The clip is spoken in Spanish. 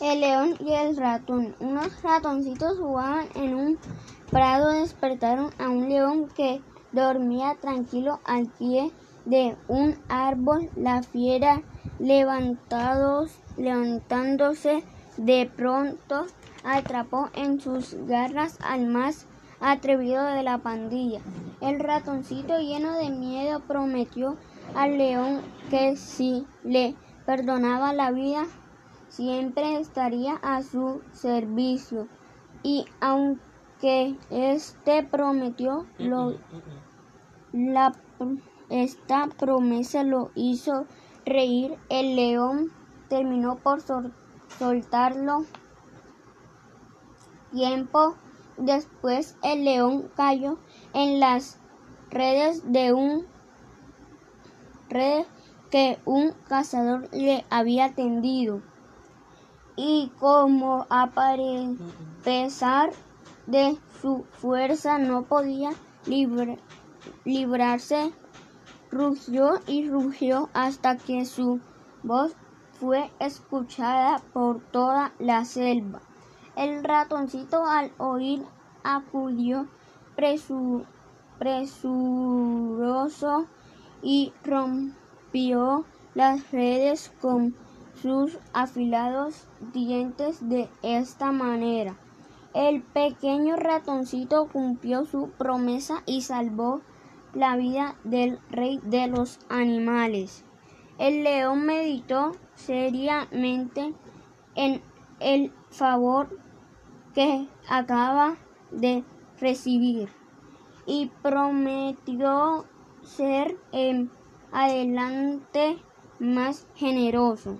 El león y el ratón. Unos ratoncitos jugaban en un prado. Despertaron a un león que dormía tranquilo al pie de un árbol. La fiera levantados, levantándose de pronto atrapó en sus garras al más atrevido de la pandilla. El ratoncito lleno de miedo prometió al león que si le perdonaba la vida siempre estaría a su servicio. Y aunque este prometió, lo, la, esta promesa lo hizo reír, el león terminó por soltarlo. Tiempo después el león cayó en las redes de un red que un cazador le había tendido y como a pesar de su fuerza no podía librarse, rugió y rugió hasta que su voz fue escuchada por toda la selva. El ratoncito al oír acudió presuroso y rompió las redes con sus afilados dientes de esta manera. El pequeño ratoncito cumplió su promesa y salvó la vida del rey de los animales. El león meditó seriamente en el favor que acaba de recibir y prometió ser en adelante más generoso.